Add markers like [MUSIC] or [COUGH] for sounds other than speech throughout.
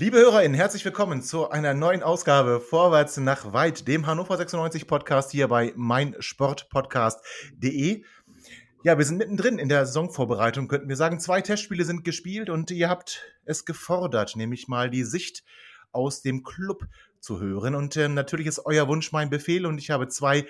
Liebe HörerInnen, herzlich willkommen zu einer neuen Ausgabe Vorwärts nach Weit, dem Hannover 96 Podcast hier bei meinsportpodcast.de. Ja, wir sind mittendrin in der Saisonvorbereitung, könnten wir sagen. Zwei Testspiele sind gespielt und ihr habt es gefordert, nämlich mal die Sicht aus dem Club zu hören. Und äh, natürlich ist euer Wunsch mein Befehl und ich habe zwei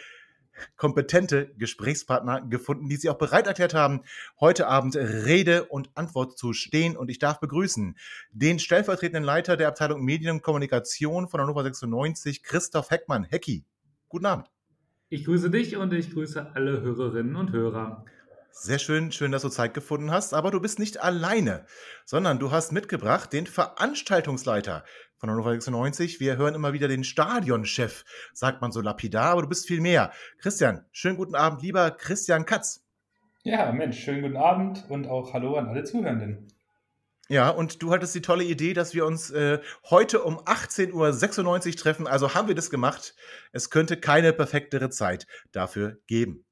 kompetente Gesprächspartner gefunden, die sich auch bereit erklärt haben, heute Abend Rede und Antwort zu stehen. Und ich darf begrüßen den stellvertretenden Leiter der Abteilung Medien und Kommunikation von Hannover 96, Christoph Heckmann. Hecki, guten Abend. Ich grüße dich und ich grüße alle Hörerinnen und Hörer. Sehr schön, schön, dass du Zeit gefunden hast. Aber du bist nicht alleine, sondern du hast mitgebracht den Veranstaltungsleiter von Hannover 96. Wir hören immer wieder den Stadionchef, sagt man so lapidar, aber du bist viel mehr. Christian, schönen guten Abend, lieber Christian Katz. Ja, Mensch, schönen guten Abend und auch Hallo an alle Zuhörenden. Ja, und du hattest die tolle Idee, dass wir uns äh, heute um 18.96 Uhr treffen. Also haben wir das gemacht. Es könnte keine perfektere Zeit dafür geben.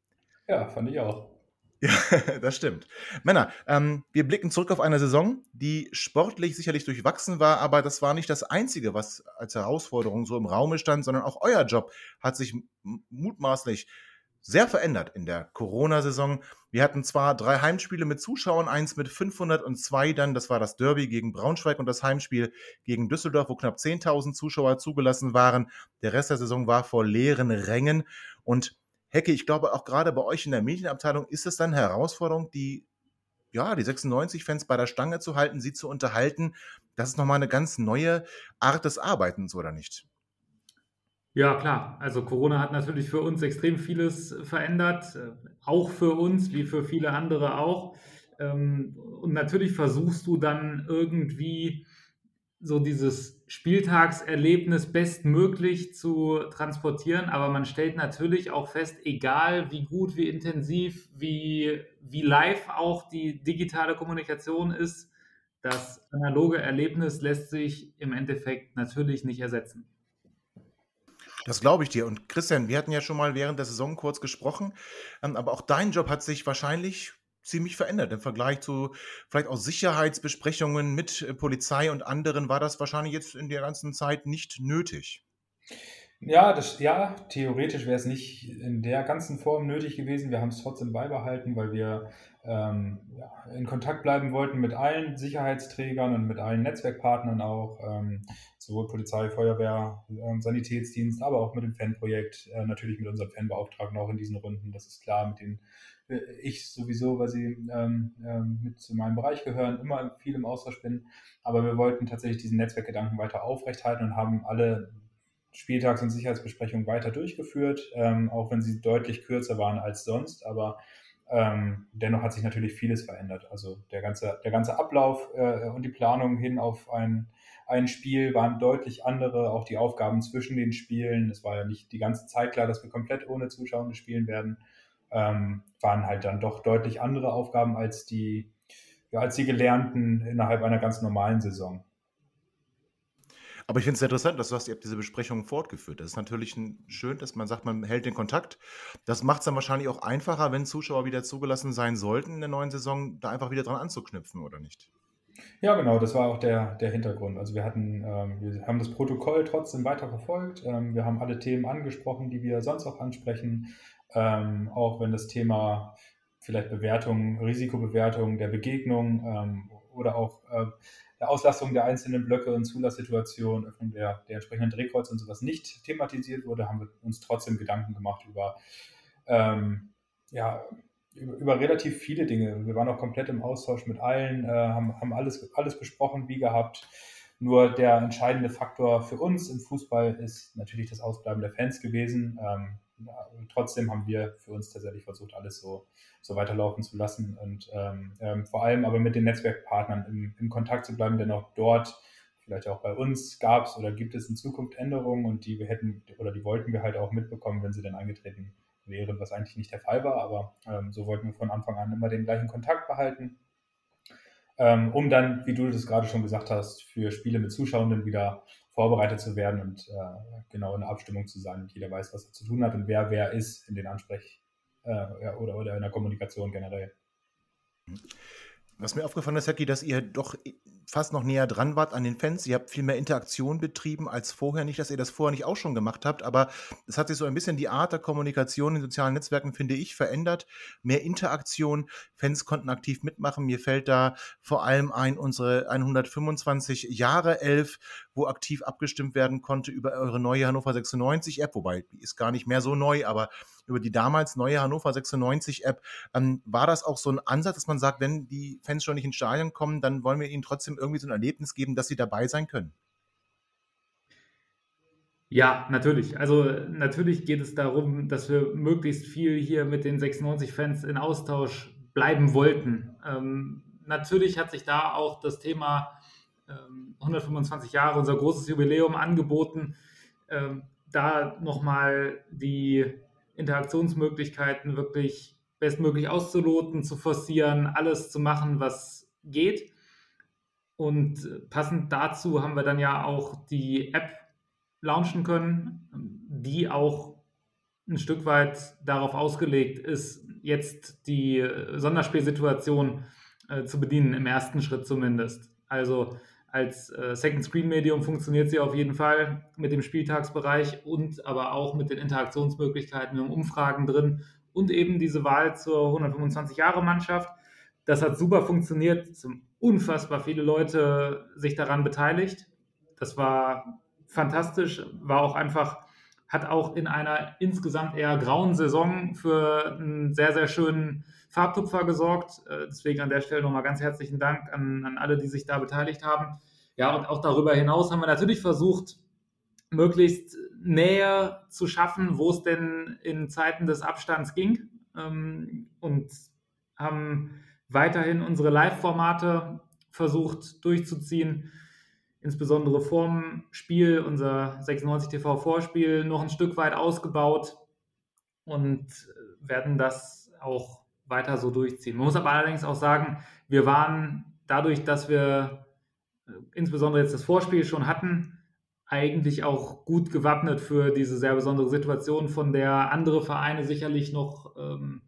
Ja, fand ich auch. Ja, [LAUGHS] das stimmt. Männer, ähm, wir blicken zurück auf eine Saison, die sportlich sicherlich durchwachsen war, aber das war nicht das Einzige, was als Herausforderung so im Raume stand, sondern auch euer Job hat sich mutmaßlich sehr verändert in der Corona-Saison. Wir hatten zwar drei Heimspiele mit Zuschauern, eins mit 502, dann das war das Derby gegen Braunschweig und das Heimspiel gegen Düsseldorf, wo knapp 10.000 Zuschauer zugelassen waren. Der Rest der Saison war vor leeren Rängen und Hecke, ich glaube auch gerade bei euch in der Medienabteilung ist es dann eine Herausforderung, die, ja, die 96-Fans bei der Stange zu halten, sie zu unterhalten. Das ist nochmal eine ganz neue Art des Arbeitens, oder nicht? Ja, klar. Also Corona hat natürlich für uns extrem vieles verändert, äh, auch für uns, wie für viele andere auch. Ähm, und natürlich versuchst du dann irgendwie so dieses Spieltagserlebnis bestmöglich zu transportieren, aber man stellt natürlich auch fest, egal wie gut, wie intensiv, wie, wie live auch die digitale Kommunikation ist, das analoge Erlebnis lässt sich im Endeffekt natürlich nicht ersetzen. Das glaube ich dir. Und Christian, wir hatten ja schon mal während der Saison kurz gesprochen, ähm, aber auch dein Job hat sich wahrscheinlich ziemlich verändert. Im Vergleich zu vielleicht auch Sicherheitsbesprechungen mit äh, Polizei und anderen war das wahrscheinlich jetzt in der ganzen Zeit nicht nötig. Ja, das, ja, theoretisch wäre es nicht in der ganzen Form nötig gewesen. Wir haben es trotzdem beibehalten, weil wir ähm, ja, in Kontakt bleiben wollten mit allen Sicherheitsträgern und mit allen Netzwerkpartnern auch, ähm, sowohl Polizei, Feuerwehr, ähm, Sanitätsdienst, aber auch mit dem Fanprojekt, äh, natürlich mit unserem Fanbeauftragten auch in diesen Runden, das ist klar, mit den ich sowieso, weil sie ähm, ähm, mit zu meinem Bereich gehören, immer viel im Austausch bin. Aber wir wollten tatsächlich diesen Netzwerkgedanken weiter aufrechthalten und haben alle Spieltags- und Sicherheitsbesprechungen weiter durchgeführt, ähm, auch wenn sie deutlich kürzer waren als sonst. Aber ähm, dennoch hat sich natürlich vieles verändert. Also der ganze, der ganze Ablauf äh, und die Planung hin auf ein, ein Spiel waren deutlich andere, auch die Aufgaben zwischen den Spielen. Es war ja nicht die ganze Zeit klar, dass wir komplett ohne Zuschauer spielen werden ähm, waren halt dann doch deutlich andere Aufgaben als die, ja, als die gelernten innerhalb einer ganz normalen Saison. Aber ich finde es interessant, dass du hast, ihr habt diese Besprechungen fortgeführt. Das ist natürlich ein, schön, dass man sagt, man hält den Kontakt. Das macht es dann wahrscheinlich auch einfacher, wenn Zuschauer wieder zugelassen sein sollten in der neuen Saison, da einfach wieder dran anzuknüpfen, oder nicht? Ja, genau, das war auch der, der Hintergrund. Also wir hatten, ähm, wir haben das Protokoll trotzdem weiter verfolgt. Ähm, wir haben alle Themen angesprochen, die wir sonst auch ansprechen ähm, auch wenn das Thema vielleicht Bewertung, Risikobewertung der Begegnung ähm, oder auch äh, der Auslastung der einzelnen Blöcke und Zulasssituation, Öffnung der, der entsprechenden Drehkreuz und sowas nicht thematisiert wurde, haben wir uns trotzdem Gedanken gemacht über, ähm, ja, über, über, relativ viele Dinge. Wir waren auch komplett im Austausch mit allen, äh, haben, haben alles, alles besprochen, wie gehabt. Nur der entscheidende Faktor für uns im Fußball ist natürlich das Ausbleiben der Fans gewesen. Ähm, trotzdem haben wir für uns tatsächlich versucht, alles so, so weiterlaufen zu lassen und ähm, ähm, vor allem aber mit den Netzwerkpartnern im, im Kontakt zu bleiben, denn auch dort, vielleicht auch bei uns, gab es oder gibt es in Zukunft Änderungen und die wir hätten oder die wollten wir halt auch mitbekommen, wenn sie dann eingetreten wären, was eigentlich nicht der Fall war, aber ähm, so wollten wir von Anfang an immer den gleichen Kontakt behalten, ähm, um dann, wie du das gerade schon gesagt hast, für Spiele mit Zuschauenden wieder vorbereitet zu werden und äh, genau in der Abstimmung zu sein und jeder weiß, was er zu tun hat und wer wer ist in den Ansprech- äh, oder, oder in der Kommunikation generell. Was mir aufgefallen ist, Hacki, dass ihr doch fast noch näher dran wart an den Fans. Ihr habt viel mehr Interaktion betrieben als vorher. Nicht, dass ihr das vorher nicht auch schon gemacht habt, aber es hat sich so ein bisschen die Art der Kommunikation in sozialen Netzwerken, finde ich, verändert. Mehr Interaktion. Fans konnten aktiv mitmachen. Mir fällt da vor allem ein unsere 125 Jahre Elf, wo aktiv abgestimmt werden konnte über eure neue Hannover 96 App, wobei die ist gar nicht mehr so neu, aber über die damals neue Hannover 96 App. Ähm, war das auch so ein Ansatz, dass man sagt, wenn die Fans schon nicht ins Stadion kommen, dann wollen wir ihnen trotzdem irgendwie so ein Erlebnis geben, dass sie dabei sein können? Ja, natürlich. Also natürlich geht es darum, dass wir möglichst viel hier mit den 96-Fans in Austausch bleiben wollten. Ähm, natürlich hat sich da auch das Thema ähm, 125 Jahre, unser großes Jubiläum angeboten, ähm, da nochmal die Interaktionsmöglichkeiten wirklich bestmöglich auszuloten, zu forcieren, alles zu machen, was geht. Und passend dazu haben wir dann ja auch die App launchen können, die auch ein Stück weit darauf ausgelegt ist, jetzt die Sonderspielsituation äh, zu bedienen, im ersten Schritt zumindest. Also als äh, Second Screen Medium funktioniert sie auf jeden Fall mit dem Spieltagsbereich und aber auch mit den Interaktionsmöglichkeiten und Umfragen drin und eben diese Wahl zur 125 Jahre Mannschaft. Das hat super funktioniert, es haben unfassbar viele Leute sich daran beteiligt. Das war fantastisch, war auch einfach, hat auch in einer insgesamt eher grauen Saison für einen sehr, sehr schönen Farbtupfer gesorgt. Äh, deswegen an der Stelle nochmal ganz herzlichen Dank an, an alle, die sich da beteiligt haben. Ja, und auch darüber hinaus haben wir natürlich versucht, möglichst Nähe zu schaffen, wo es denn in Zeiten des Abstands ging. Ähm, und haben weiterhin unsere Live-Formate versucht durchzuziehen, insbesondere vorm Spiel, unser 96 TV Vorspiel, noch ein Stück weit ausgebaut und werden das auch weiter so durchziehen. Man muss aber allerdings auch sagen, wir waren dadurch, dass wir äh, insbesondere jetzt das Vorspiel schon hatten, eigentlich auch gut gewappnet für diese sehr besondere Situation, von der andere Vereine sicherlich noch, ähm,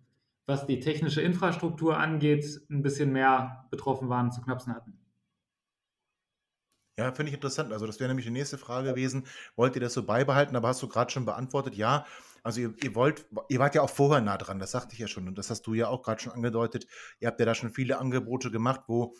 was die technische Infrastruktur angeht, ein bisschen mehr betroffen waren, zu knapsen hatten. Ja, finde ich interessant. Also das wäre nämlich die nächste Frage gewesen. Wollt ihr das so beibehalten? Aber hast du gerade schon beantwortet, ja. Also ihr, ihr, wollt, ihr wart ja auch vorher nah dran, das sagte ich ja schon. Und das hast du ja auch gerade schon angedeutet. Ihr habt ja da schon viele Angebote gemacht, wo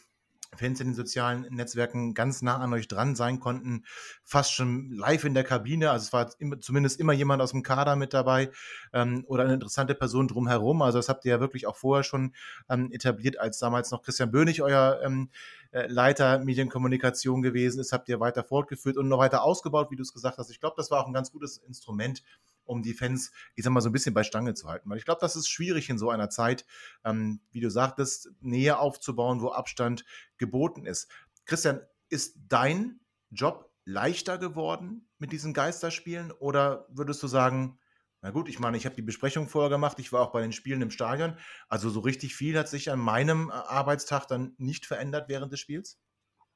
Fans in den sozialen Netzwerken ganz nah an euch dran sein konnten, fast schon live in der Kabine. Also es war immer, zumindest immer jemand aus dem Kader mit dabei ähm, oder eine interessante Person drumherum. Also das habt ihr ja wirklich auch vorher schon ähm, etabliert, als damals noch Christian Böhnig euer ähm, äh, Leiter Medienkommunikation gewesen ist, habt ihr weiter fortgeführt und noch weiter ausgebaut, wie du es gesagt hast. Ich glaube, das war auch ein ganz gutes Instrument, um die Fans, ich sag mal, so ein bisschen bei Stange zu halten. Weil ich glaube, das ist schwierig in so einer Zeit, ähm, wie du sagtest, Nähe aufzubauen, wo Abstand geboten ist. Christian, ist dein Job leichter geworden mit diesen Geisterspielen oder würdest du sagen, na gut, ich meine, ich habe die Besprechung vorher gemacht, ich war auch bei den Spielen im Stadion, also so richtig viel hat sich an meinem äh, Arbeitstag dann nicht verändert während des Spiels?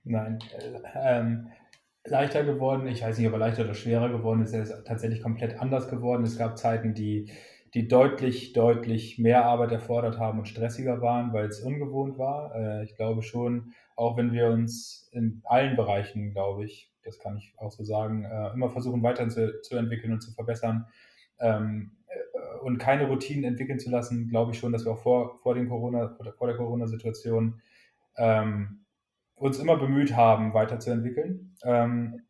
Nein, äh, ähm, leichter geworden. Ich weiß nicht, ob er leichter oder schwerer geworden ist. Er ist tatsächlich komplett anders geworden. Es gab Zeiten, die, die deutlich, deutlich mehr Arbeit erfordert haben und stressiger waren, weil es ungewohnt war. Äh, ich glaube schon, auch wenn wir uns in allen Bereichen, glaube ich, das kann ich auch so sagen, äh, immer versuchen weiterzuentwickeln und zu verbessern ähm, äh, und keine Routinen entwickeln zu lassen, glaube ich schon, dass wir auch vor, vor, den Corona, vor der Corona-Situation ähm, uns immer bemüht haben, weiterzuentwickeln ähm,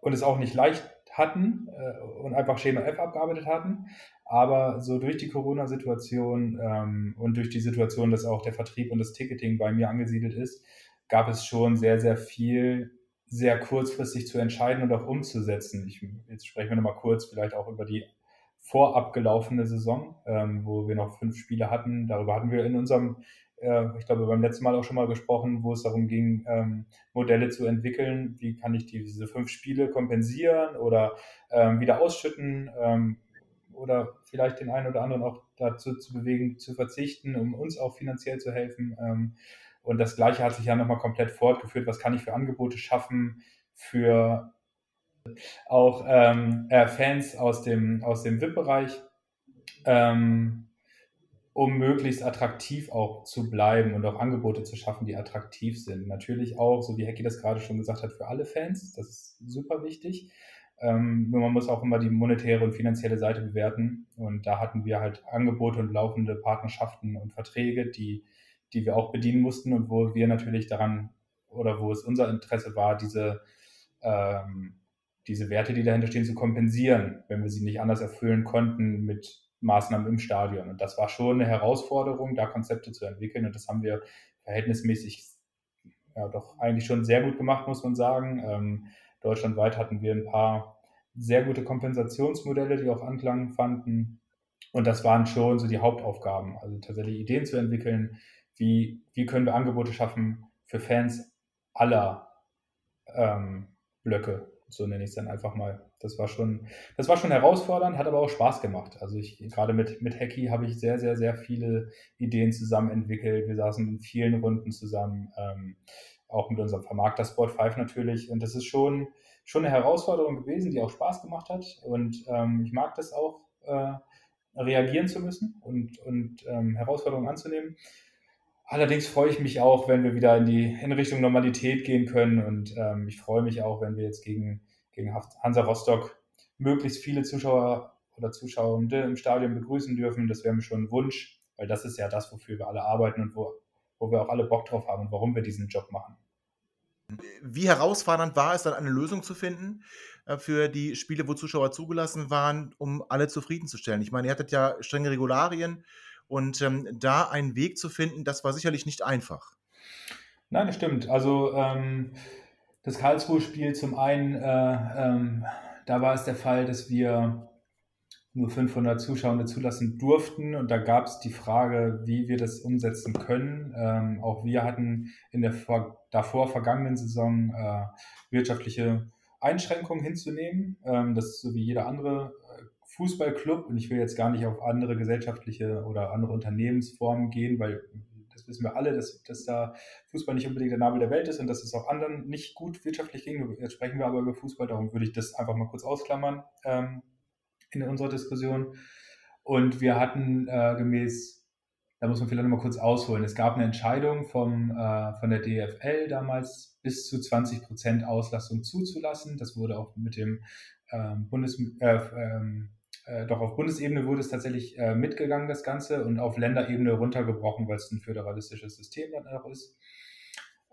und es auch nicht leicht hatten äh, und einfach Schema F abgearbeitet hatten. Aber so durch die Corona-Situation ähm, und durch die Situation, dass auch der Vertrieb und das Ticketing bei mir angesiedelt ist, gab es schon sehr, sehr viel sehr kurzfristig zu entscheiden und auch umzusetzen. Ich, jetzt sprechen wir nochmal kurz vielleicht auch über die vorab gelaufene Saison, ähm, wo wir noch fünf Spiele hatten. Darüber hatten wir in unserem, ich glaube, beim letzten Mal auch schon mal gesprochen, wo es darum ging, ähm, Modelle zu entwickeln. Wie kann ich diese fünf Spiele kompensieren oder ähm, wieder ausschütten? Ähm, oder vielleicht den einen oder anderen auch dazu zu bewegen, zu verzichten, um uns auch finanziell zu helfen. Ähm, und das Gleiche hat sich ja nochmal komplett fortgeführt. Was kann ich für Angebote schaffen für auch ähm, äh, Fans aus dem, aus dem VIP-Bereich, ähm, um möglichst attraktiv auch zu bleiben und auch Angebote zu schaffen, die attraktiv sind. Natürlich auch, so wie Hecki das gerade schon gesagt hat, für alle Fans. Das ist super wichtig. Ähm, nur man muss auch immer die monetäre und finanzielle Seite bewerten. Und da hatten wir halt Angebote und laufende Partnerschaften und Verträge, die, die wir auch bedienen mussten und wo wir natürlich daran oder wo es unser Interesse war, diese, ähm, diese Werte, die dahinter stehen, zu kompensieren, wenn wir sie nicht anders erfüllen konnten mit Maßnahmen im Stadion. Und das war schon eine Herausforderung, da Konzepte zu entwickeln. Und das haben wir verhältnismäßig ja doch eigentlich schon sehr gut gemacht, muss man sagen. Ähm, Deutschlandweit hatten wir ein paar sehr gute Kompensationsmodelle, die auch Anklang fanden. Und das waren schon so die Hauptaufgaben, also tatsächlich Ideen zu entwickeln, wie, wie können wir Angebote schaffen für Fans aller ähm, Blöcke, so nenne ich es dann einfach mal. Das war schon, das war schon herausfordernd, hat aber auch Spaß gemacht. Also ich gerade mit, mit Hacky habe ich sehr, sehr, sehr viele Ideen zusammen entwickelt. Wir saßen in vielen Runden zusammen. Ähm, auch mit unserem Vermarkter Sport 5 natürlich. Und das ist schon, schon eine Herausforderung gewesen, die auch Spaß gemacht hat. Und ähm, ich mag das auch, äh, reagieren zu müssen und, und ähm, Herausforderungen anzunehmen. Allerdings freue ich mich auch, wenn wir wieder in die in Richtung Normalität gehen können. Und ähm, ich freue mich auch, wenn wir jetzt gegen, gegen Hansa Rostock möglichst viele Zuschauer oder Zuschauende im Stadion begrüßen dürfen. Das wäre mir schon ein Wunsch, weil das ist ja das, wofür wir alle arbeiten und wo wo wir auch alle Bock drauf haben und warum wir diesen Job machen. Wie herausfordernd war es dann, eine Lösung zu finden äh, für die Spiele, wo Zuschauer zugelassen waren, um alle zufriedenzustellen? Ich meine, ihr hattet ja strenge Regularien und ähm, da einen Weg zu finden, das war sicherlich nicht einfach. Nein, das stimmt. Also ähm, das Karlsruhe-Spiel zum einen, äh, ähm, da war es der Fall, dass wir nur 500 Zuschauer zulassen durften. Und da gab es die Frage, wie wir das umsetzen können. Ähm, auch wir hatten in der vor, davor vergangenen Saison äh, wirtschaftliche Einschränkungen hinzunehmen. Ähm, das ist so wie jeder andere äh, Fußballclub. Und ich will jetzt gar nicht auf andere gesellschaftliche oder andere Unternehmensformen gehen, weil das wissen wir alle, dass, dass da Fußball nicht unbedingt der Nabel der Welt ist und dass es auch anderen nicht gut wirtschaftlich ging. Jetzt sprechen wir aber über Fußball, darum würde ich das einfach mal kurz ausklammern. Ähm, in unserer Diskussion. Und wir hatten äh, gemäß, da muss man vielleicht nochmal kurz ausholen, es gab eine Entscheidung vom, äh, von der DFL damals bis zu 20 Prozent Auslastung zuzulassen. Das wurde auch mit dem ähm, Bundes, äh, ähm, äh, doch auf Bundesebene wurde es tatsächlich äh, mitgegangen, das Ganze, und auf Länderebene runtergebrochen, weil es ein föderalistisches System dann auch ist.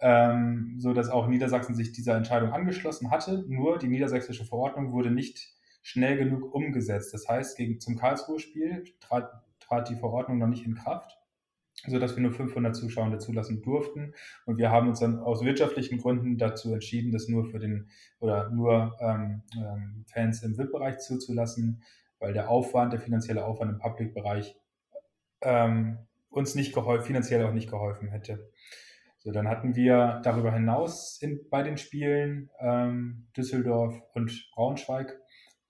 Ähm, so dass auch Niedersachsen sich dieser Entscheidung angeschlossen hatte. Nur die niedersächsische Verordnung wurde nicht schnell genug umgesetzt. Das heißt, gegen, zum Karlsruhe-Spiel trat, trat die Verordnung noch nicht in Kraft, sodass wir nur 500 Zuschauer zulassen durften. Und wir haben uns dann aus wirtschaftlichen Gründen dazu entschieden, das nur für den oder nur ähm, ähm, Fans im VIP-Bereich zuzulassen, weil der Aufwand, der finanzielle Aufwand im Public-Bereich ähm, uns nicht geholfen, finanziell auch nicht geholfen hätte. So, dann hatten wir darüber hinaus in, bei den Spielen ähm, Düsseldorf und Braunschweig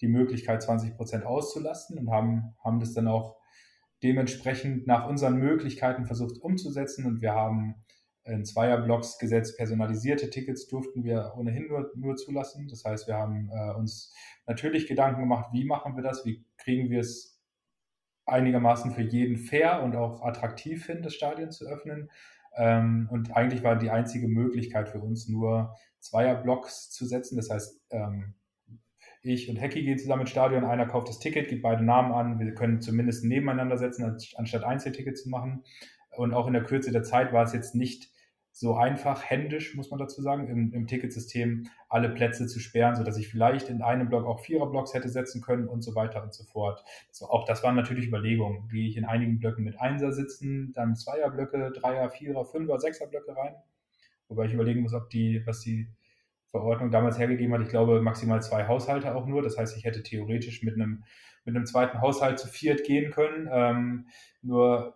die Möglichkeit, 20 Prozent auszulasten und haben, haben das dann auch dementsprechend nach unseren Möglichkeiten versucht umzusetzen. Und wir haben in Zweierblocks gesetzt, personalisierte Tickets durften wir ohnehin nur, nur zulassen. Das heißt, wir haben äh, uns natürlich Gedanken gemacht, wie machen wir das, wie kriegen wir es einigermaßen für jeden fair und auch attraktiv hin, das Stadion zu öffnen. Ähm, und eigentlich war die einzige Möglichkeit für uns nur Zweierblocks zu setzen. Das heißt, ähm, ich und Hecki gehen zusammen ins Stadion, einer kauft das Ticket, gibt beide Namen an, wir können zumindest nebeneinander setzen, anstatt Einzeltickets zu machen. Und auch in der Kürze der Zeit war es jetzt nicht so einfach, händisch, muss man dazu sagen, im, im Ticketsystem alle Plätze zu sperren, sodass ich vielleicht in einem Block auch Viererblocks hätte setzen können und so weiter und so fort. Also auch das waren natürlich Überlegungen. Gehe ich in einigen Blöcken mit Einser sitzen, dann Zweierblöcke, Dreier, Vierer, Fünfer, Sechserblöcke rein. Wobei ich überlegen muss, ob die, was die Verordnung damals hergegeben hat, ich glaube maximal zwei Haushalte auch nur. Das heißt, ich hätte theoretisch mit einem mit einem zweiten Haushalt zu viert gehen können. Ähm, nur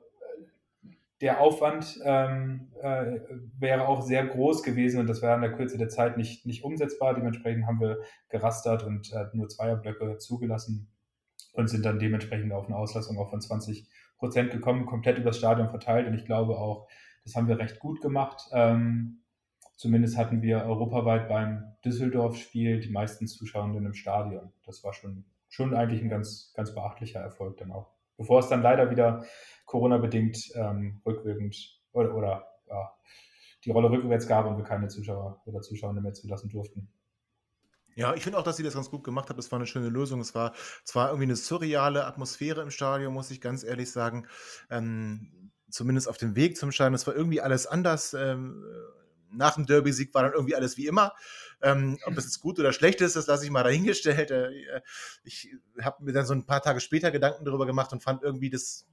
der Aufwand ähm, äh, wäre auch sehr groß gewesen und das wäre in der Kürze der Zeit nicht, nicht umsetzbar. Dementsprechend haben wir gerastert und äh, nur Zweierblöcke zugelassen und sind dann dementsprechend auf eine Auslassung auch von 20 Prozent gekommen, komplett übers Stadion verteilt. Und ich glaube auch, das haben wir recht gut gemacht. Ähm, zumindest hatten wir europaweit beim Düsseldorf-Spiel die meisten Zuschauenden im Stadion. Das war schon, schon eigentlich ein ganz, ganz beachtlicher Erfolg dann auch. Bevor es dann leider wieder Corona-bedingt ähm, rückwirkend oder, oder ja, die Rolle rückwärts gab und wir keine Zuschauer oder Zuschauer mehr zulassen durften. Ja, ich finde auch, dass sie das ganz gut gemacht haben. Es war eine schöne Lösung. Es war zwar irgendwie eine surreale Atmosphäre im Stadion, muss ich ganz ehrlich sagen. Ähm, zumindest auf dem Weg zum Stadion. Es war irgendwie alles anders. Ähm, nach dem Derby-Sieg war dann irgendwie alles wie immer. Ähm, ob das jetzt gut oder schlecht ist, das lasse ich mal dahingestellt. Äh, ich habe mir dann so ein paar Tage später Gedanken darüber gemacht und fand irgendwie das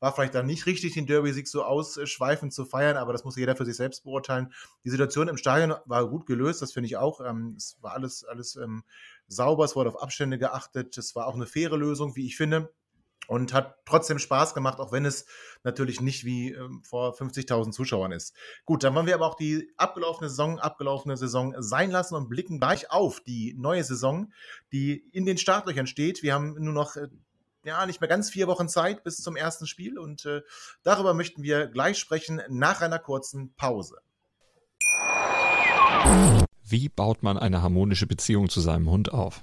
war vielleicht dann nicht richtig, den Derby-Sieg so ausschweifend zu feiern, aber das muss jeder für sich selbst beurteilen. Die Situation im Stadion war gut gelöst, das finde ich auch. Ähm, es war alles, alles ähm, sauber, es wurde auf Abstände geachtet. Es war auch eine faire Lösung, wie ich finde. Und hat trotzdem Spaß gemacht, auch wenn es natürlich nicht wie ähm, vor 50.000 Zuschauern ist. Gut, dann wollen wir aber auch die abgelaufene Saison, abgelaufene Saison sein lassen und blicken gleich auf die neue Saison, die in den Startlöchern steht. Wir haben nur noch äh, ja, nicht mehr ganz vier Wochen Zeit bis zum ersten Spiel und äh, darüber möchten wir gleich sprechen nach einer kurzen Pause. Wie baut man eine harmonische Beziehung zu seinem Hund auf?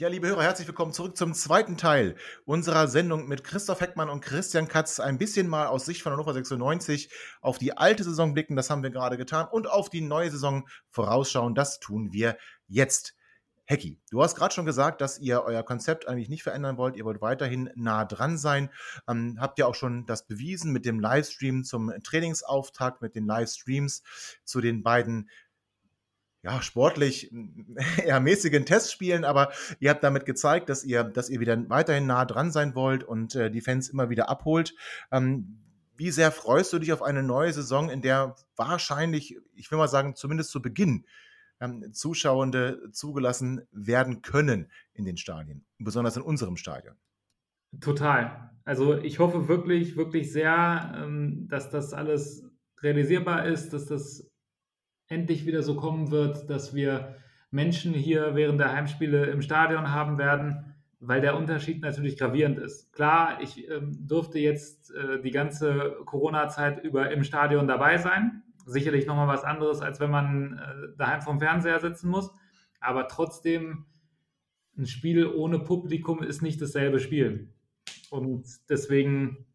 Ja, liebe Hörer, herzlich willkommen zurück zum zweiten Teil unserer Sendung mit Christoph Heckmann und Christian Katz. Ein bisschen mal aus Sicht von Hannover 96 auf die alte Saison blicken, das haben wir gerade getan, und auf die neue Saison vorausschauen, das tun wir jetzt. Hecki, du hast gerade schon gesagt, dass ihr euer Konzept eigentlich nicht verändern wollt. Ihr wollt weiterhin nah dran sein. Ähm, habt ihr auch schon das bewiesen mit dem Livestream zum Trainingsauftakt, mit den Livestreams zu den beiden ja, sportlich [LAUGHS] eher mäßigen Testspielen, aber ihr habt damit gezeigt, dass ihr, dass ihr wieder weiterhin nah dran sein wollt und äh, die Fans immer wieder abholt. Ähm, wie sehr freust du dich auf eine neue Saison, in der wahrscheinlich, ich will mal sagen, zumindest zu Beginn ähm, Zuschauende zugelassen werden können in den Stadien, besonders in unserem Stadion. Total. Also ich hoffe wirklich, wirklich sehr, ähm, dass das alles realisierbar ist, dass das endlich wieder so kommen wird, dass wir Menschen hier während der Heimspiele im Stadion haben werden, weil der Unterschied natürlich gravierend ist. Klar, ich ähm, durfte jetzt äh, die ganze Corona-Zeit über im Stadion dabei sein sicherlich nochmal was anderes, als wenn man äh, daheim vom Fernseher sitzen muss. Aber trotzdem, ein Spiel ohne Publikum ist nicht dasselbe Spiel. Und deswegen,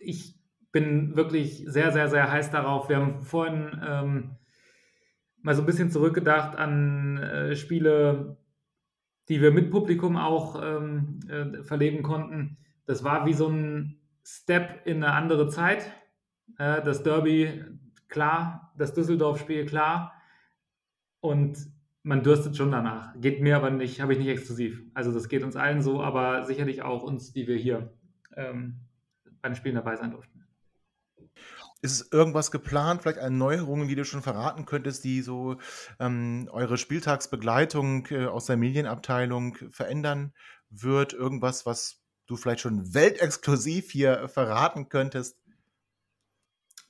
ich bin wirklich sehr, sehr, sehr heiß darauf. Wir haben vorhin ähm, mal so ein bisschen zurückgedacht an äh, Spiele, die wir mit Publikum auch ähm, äh, verleben konnten. Das war wie so ein Step in eine andere Zeit. Äh, das Derby, klar, das Düsseldorf-Spiel, klar. Und man dürstet schon danach. Geht mir aber nicht, habe ich nicht exklusiv. Also das geht uns allen so, aber sicherlich auch uns, die wir hier ähm, bei den Spielen dabei sein durften. Ist irgendwas geplant, vielleicht eine Neuerung, die du schon verraten könntest, die so ähm, eure Spieltagsbegleitung äh, aus der Medienabteilung verändern wird? Irgendwas, was du vielleicht schon weltexklusiv hier verraten könntest?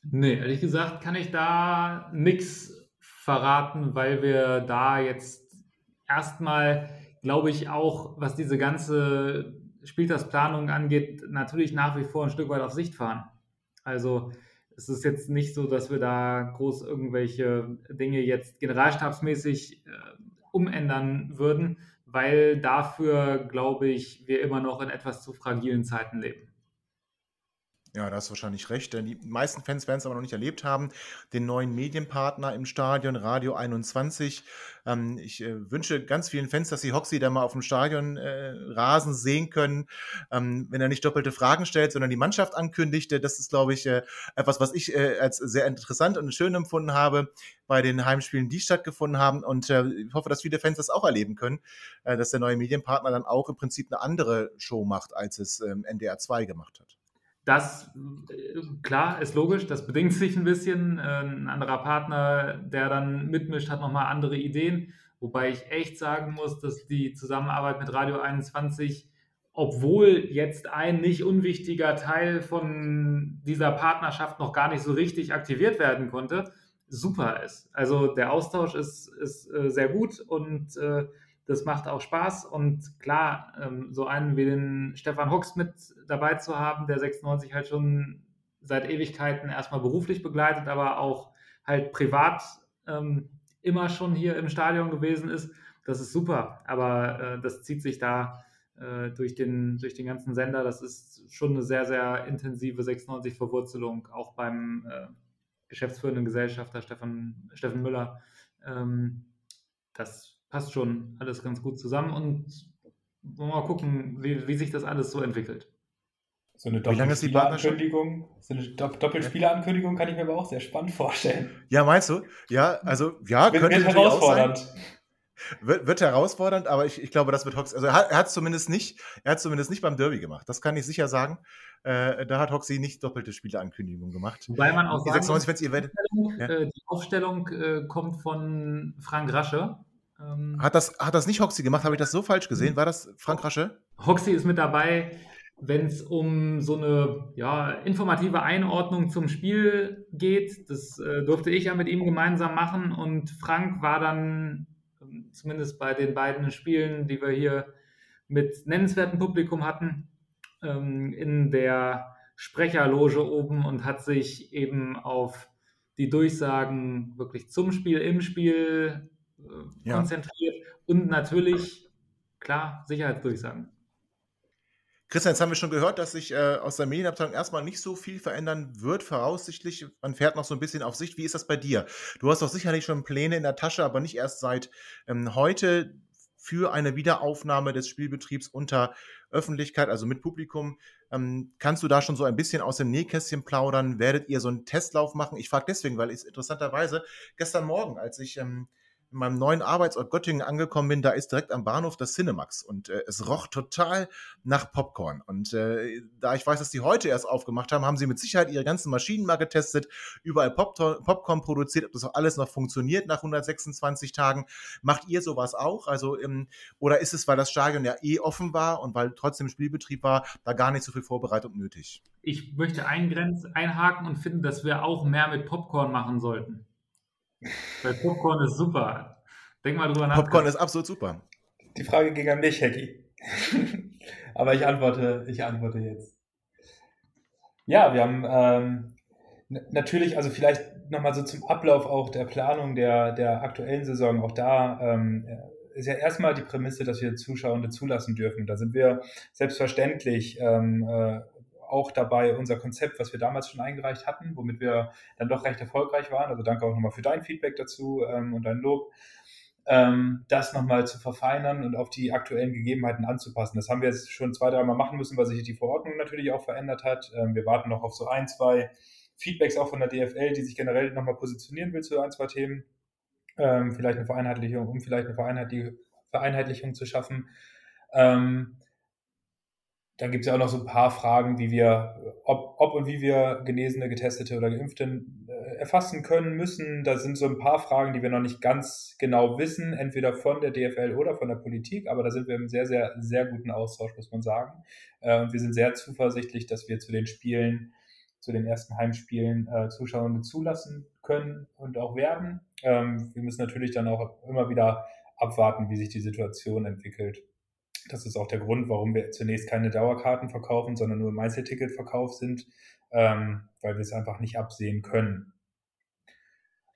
Nee, ehrlich gesagt kann ich da nichts verraten, weil wir da jetzt erstmal, glaube ich, auch, was diese ganze Spieltagsplanung angeht, natürlich nach wie vor ein Stück weit auf Sicht fahren. Also es ist jetzt nicht so, dass wir da groß irgendwelche Dinge jetzt generalstabsmäßig äh, umändern würden, weil dafür, glaube ich, wir immer noch in etwas zu fragilen Zeiten leben. Ja, da hast du wahrscheinlich recht, denn die meisten Fans werden es aber noch nicht erlebt haben. Den neuen Medienpartner im Stadion, Radio 21. Ähm, ich äh, wünsche ganz vielen Fans, dass sie Hoxie da mal auf dem Stadion äh, Rasen sehen können, ähm, wenn er nicht doppelte Fragen stellt, sondern die Mannschaft ankündigt. Das ist, glaube ich, äh, etwas, was ich äh, als sehr interessant und schön empfunden habe bei den Heimspielen, die stattgefunden haben. Und äh, ich hoffe, dass viele Fans das auch erleben können, äh, dass der neue Medienpartner dann auch im Prinzip eine andere Show macht, als es ähm, NDR 2 gemacht hat. Das, äh, klar, ist logisch, das bedingt sich ein bisschen. Äh, ein anderer Partner, der dann mitmischt, hat nochmal andere Ideen. Wobei ich echt sagen muss, dass die Zusammenarbeit mit Radio 21, obwohl jetzt ein nicht unwichtiger Teil von dieser Partnerschaft noch gar nicht so richtig aktiviert werden konnte, super ist. Also der Austausch ist, ist äh, sehr gut und das macht auch Spaß und klar, ähm, so einen wie den Stefan Hux mit dabei zu haben, der 96 halt schon seit Ewigkeiten erstmal beruflich begleitet, aber auch halt privat ähm, immer schon hier im Stadion gewesen ist, das ist super. Aber äh, das zieht sich da äh, durch, den, durch den ganzen Sender. Das ist schon eine sehr, sehr intensive 96-Verwurzelung, auch beim äh, geschäftsführenden Gesellschafter Stefan, Steffen Müller. Ähm, das passt schon alles ganz gut zusammen und mal gucken, wie, wie sich das alles so entwickelt. So eine Doppelspielerankündigung, so eine Doppelspielerankündigung kann ich mir aber auch sehr spannend vorstellen. Ja, meinst du? Ja, also ja, wird, könnte wird herausfordernd. Auch sein. Wird, wird, herausfordernd, aber ich, ich glaube, das wird Hoxie. Also er hat es zumindest nicht, er hat zumindest nicht beim Derby gemacht. Das kann ich sicher sagen. Äh, da hat Hoxie nicht doppelte Spieleankündigung gemacht. Wobei man auch sagen 96, die Aufstellung, ja. äh, die Aufstellung äh, kommt von Frank Rasche. Ähm, hat, das, hat das nicht Hoxie gemacht? Habe ich das so falsch gesehen? War das Frank Rasche? Hoxie ist mit dabei, wenn es um so eine ja, informative Einordnung zum Spiel geht. Das äh, durfte ich ja mit ihm gemeinsam machen und Frank war dann ähm, zumindest bei den beiden Spielen, die wir hier mit nennenswertem Publikum hatten, ähm, in der Sprecherloge oben und hat sich eben auf die Durchsagen wirklich zum Spiel, im Spiel äh, ja. konzentriert und natürlich, klar, Sicherheitsdurchsagen. Christian, jetzt haben wir schon gehört, dass sich äh, aus der Medienabteilung erstmal nicht so viel verändern wird, voraussichtlich. Man fährt noch so ein bisschen auf Sicht. Wie ist das bei dir? Du hast doch sicherlich schon Pläne in der Tasche, aber nicht erst seit ähm, heute für eine Wiederaufnahme des Spielbetriebs unter Öffentlichkeit, also mit Publikum. Ähm, kannst du da schon so ein bisschen aus dem Nähkästchen plaudern? Werdet ihr so einen Testlauf machen? Ich frage deswegen, weil ich interessanterweise gestern Morgen, als ich ähm, in meinem neuen Arbeitsort Göttingen angekommen bin, da ist direkt am Bahnhof das Cinemax und äh, es roch total nach Popcorn. Und äh, da ich weiß, dass die heute erst aufgemacht haben, haben sie mit Sicherheit ihre ganzen Maschinen mal getestet, überall Pop Popcorn produziert, ob das auch alles noch funktioniert nach 126 Tagen. Macht ihr sowas auch? Also ähm, oder ist es, weil das Stadion ja eh offen war und weil trotzdem Spielbetrieb war, da gar nicht so viel Vorbereitung nötig? Ich möchte eingrenzen, einhaken und finden, dass wir auch mehr mit Popcorn machen sollten. Weil Popcorn ist super. Denk mal drüber nach. Popcorn ist absolut super. Die Frage ging an mich, Hecki. [LAUGHS] Aber ich antworte, ich antworte jetzt. Ja, wir haben ähm, natürlich, also vielleicht nochmal so zum Ablauf auch der Planung der, der aktuellen Saison. Auch da ähm, ist ja erstmal die Prämisse, dass wir Zuschauende zulassen dürfen. Da sind wir selbstverständlich ähm, äh, auch dabei unser Konzept, was wir damals schon eingereicht hatten, womit wir dann doch recht erfolgreich waren. Also danke auch nochmal für dein Feedback dazu ähm, und dein Lob. Ähm, das nochmal zu verfeinern und auf die aktuellen Gegebenheiten anzupassen. Das haben wir jetzt schon zwei, dreimal machen müssen, weil sich die Verordnung natürlich auch verändert hat. Ähm, wir warten noch auf so ein, zwei Feedbacks auch von der DFL, die sich generell nochmal positionieren will zu ein, zwei Themen. Ähm, vielleicht eine Vereinheitlichung, um vielleicht eine Vereinheitlichung, Vereinheitlichung zu schaffen. Ähm, dann gibt es ja auch noch so ein paar Fragen, wie wir, ob, ob und wie wir Genesene, Getestete oder Geimpfte äh, erfassen können müssen. Da sind so ein paar Fragen, die wir noch nicht ganz genau wissen, entweder von der DFL oder von der Politik, aber da sind wir im sehr, sehr, sehr guten Austausch, muss man sagen. Äh, und wir sind sehr zuversichtlich, dass wir zu den Spielen, zu den ersten Heimspielen äh, zulassen können und auch werden. Ähm, wir müssen natürlich dann auch immer wieder abwarten, wie sich die Situation entwickelt. Das ist auch der Grund, warum wir zunächst keine Dauerkarten verkaufen, sondern nur im Einzelticketverkauf sind, ähm, weil wir es einfach nicht absehen können.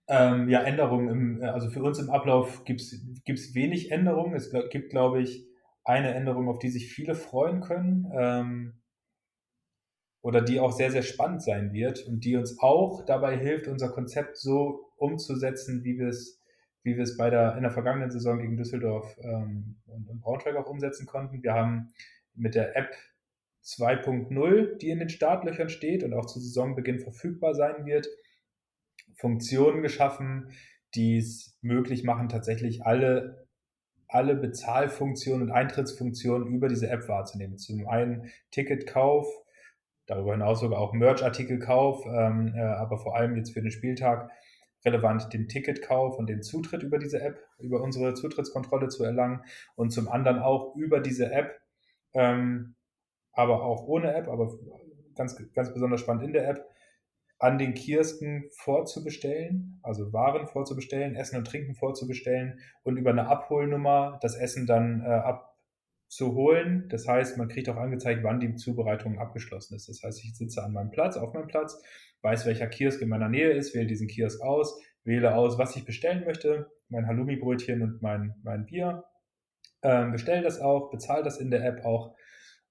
Ähm, ja, Änderungen, im, also für uns im Ablauf gibt es wenig Änderungen. Es gibt, glaube ich, eine Änderung, auf die sich viele freuen können. Ähm, oder die auch sehr, sehr spannend sein wird und die uns auch dabei hilft, unser Konzept so umzusetzen, wie wir es wie wir es bei der, in der vergangenen Saison gegen Düsseldorf ähm, und, und Braunschweig auch umsetzen konnten. Wir haben mit der App 2.0, die in den Startlöchern steht und auch zu Saisonbeginn verfügbar sein wird, Funktionen geschaffen, die es möglich machen, tatsächlich alle, alle Bezahlfunktionen und Eintrittsfunktionen über diese App wahrzunehmen. Zum einen Ticketkauf, darüber hinaus sogar auch Merch-Artikelkauf, ähm, äh, aber vor allem jetzt für den Spieltag relevant, den Ticketkauf und den Zutritt über diese App, über unsere Zutrittskontrolle zu erlangen und zum anderen auch über diese App ähm, aber auch ohne App, aber ganz, ganz besonders spannend in der App, an den Kiosken vorzubestellen, also Waren vorzubestellen, Essen und Trinken vorzubestellen und über eine Abholnummer das Essen dann äh, abzuholen. Das heißt, man kriegt auch angezeigt, wann die Zubereitung abgeschlossen ist. Das heißt, ich sitze an meinem Platz, auf meinem Platz, weiß, welcher Kiosk in meiner Nähe ist, wähle diesen Kiosk aus, wähle aus, was ich bestellen möchte, mein Halloumi-Brötchen und mein, mein Bier, ähm, bestelle das auch, bezahle das in der App auch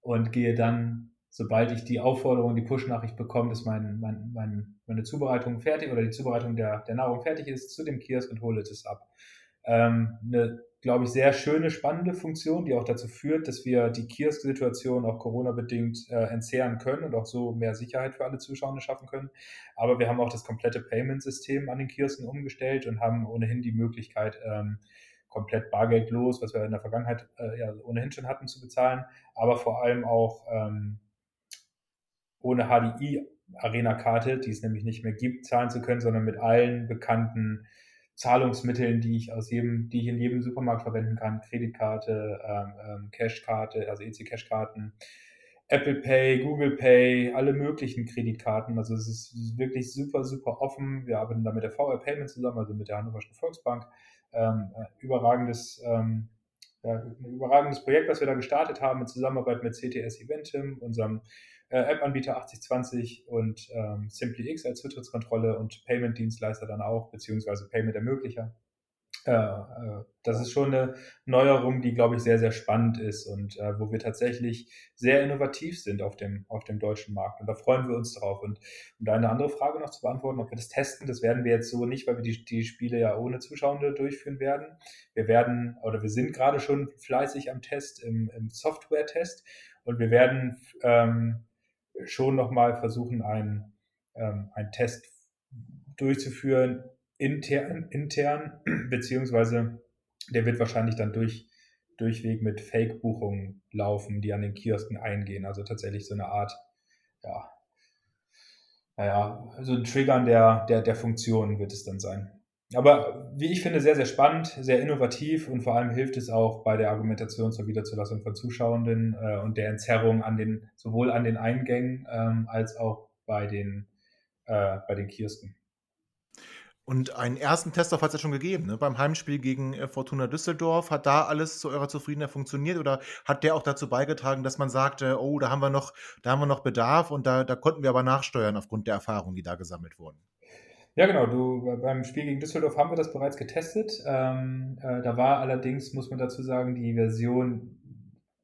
und gehe dann, sobald ich die Aufforderung, die Push-Nachricht bekomme, dass mein, mein, mein, meine Zubereitung fertig oder die Zubereitung der, der Nahrung fertig ist, zu dem Kiosk und hole das ab. Ähm, eine, glaube ich, sehr schöne, spannende Funktion, die auch dazu führt, dass wir die Kiosk-Situation auch Corona-bedingt äh, entzehren können und auch so mehr Sicherheit für alle Zuschauer schaffen können. Aber wir haben auch das komplette Payment-System an den Kiosken umgestellt und haben ohnehin die Möglichkeit, ähm, komplett bargeldlos, was wir in der Vergangenheit äh, ja ohnehin schon hatten, zu bezahlen, aber vor allem auch ähm, ohne HDI-Arena-Karte, die es nämlich nicht mehr gibt, zahlen zu können, sondern mit allen bekannten Zahlungsmitteln, die ich aus jedem, die ich in jedem Supermarkt verwenden kann, Kreditkarte, ähm, ähm, Cashkarte, also EC-Cashkarten, Apple Pay, Google Pay, alle möglichen Kreditkarten. Also es ist wirklich super, super offen. Wir arbeiten da mit der VR Payment zusammen, also mit der Hannoverschen Volksbank ähm, äh, überragendes, ähm, ja, ein überragendes Projekt, was wir da gestartet haben in Zusammenarbeit mit CTS Eventim, unserem App-Anbieter 8020 und ähm, SimplyX als Zutrittskontrolle und Payment-Dienstleister dann auch, beziehungsweise Payment-Ermöglicher. Äh, äh, das ist schon eine Neuerung, die, glaube ich, sehr, sehr spannend ist und äh, wo wir tatsächlich sehr innovativ sind auf dem, auf dem deutschen Markt. Und da freuen wir uns drauf. Und um da eine andere Frage noch zu beantworten, ob wir das testen, das werden wir jetzt so nicht, weil wir die, die Spiele ja ohne Zuschauende durchführen werden. Wir werden, oder wir sind gerade schon fleißig am Test, im, im Software-Test und wir werden ähm, schon nochmal versuchen, einen, ähm, einen Test durchzuführen intern, intern, [CLEARS THROAT] beziehungsweise der wird wahrscheinlich dann durch, durchweg mit Fake-Buchungen laufen, die an den Kiosken eingehen. Also tatsächlich so eine Art, ja, naja, so ein Triggern der, der, der Funktionen wird es dann sein. Aber wie ich finde, sehr, sehr spannend, sehr innovativ und vor allem hilft es auch bei der Argumentation zur Wiederzulassung von Zuschauenden äh, und der Entzerrung an den, sowohl an den Eingängen ähm, als auch bei den, äh, bei den Kiosken. Und einen ersten Testlauf hat es ja schon gegeben, ne? beim Heimspiel gegen äh, Fortuna Düsseldorf. Hat da alles zu eurer Zufriedenheit funktioniert oder hat der auch dazu beigetragen, dass man sagte, oh, da haben wir noch, da haben wir noch Bedarf und da, da konnten wir aber nachsteuern aufgrund der Erfahrungen, die da gesammelt wurden? Ja, genau. Du, beim Spiel gegen Düsseldorf haben wir das bereits getestet. Ähm, äh, da war allerdings, muss man dazu sagen, die Version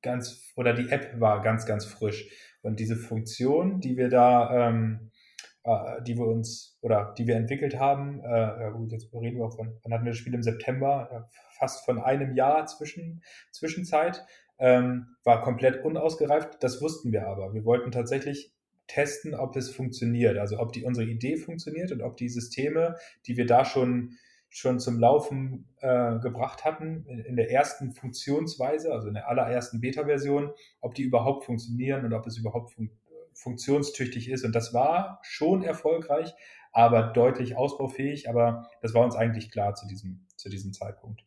ganz, oder die App war ganz, ganz frisch. Und diese Funktion, die wir da ähm, äh, die wir uns oder die wir entwickelt haben. Äh, ja gut, jetzt reden wir auch von, wann hatten wir das Spiel im September, äh, fast von einem Jahr zwischen, Zwischenzeit, ähm, war komplett unausgereift. Das wussten wir aber. Wir wollten tatsächlich testen, ob es funktioniert, also ob die unsere Idee funktioniert und ob die Systeme, die wir da schon schon zum Laufen äh, gebracht hatten in, in, der ersten Funktionsweise, also in der allerersten Beta-Version, ob die überhaupt funktionieren und ob es überhaupt fun funktionstüchtig ist. Und das war schon erfolgreich, aber deutlich ausbaufähig. Aber das war uns eigentlich klar zu diesem, zu diesem Zeitpunkt.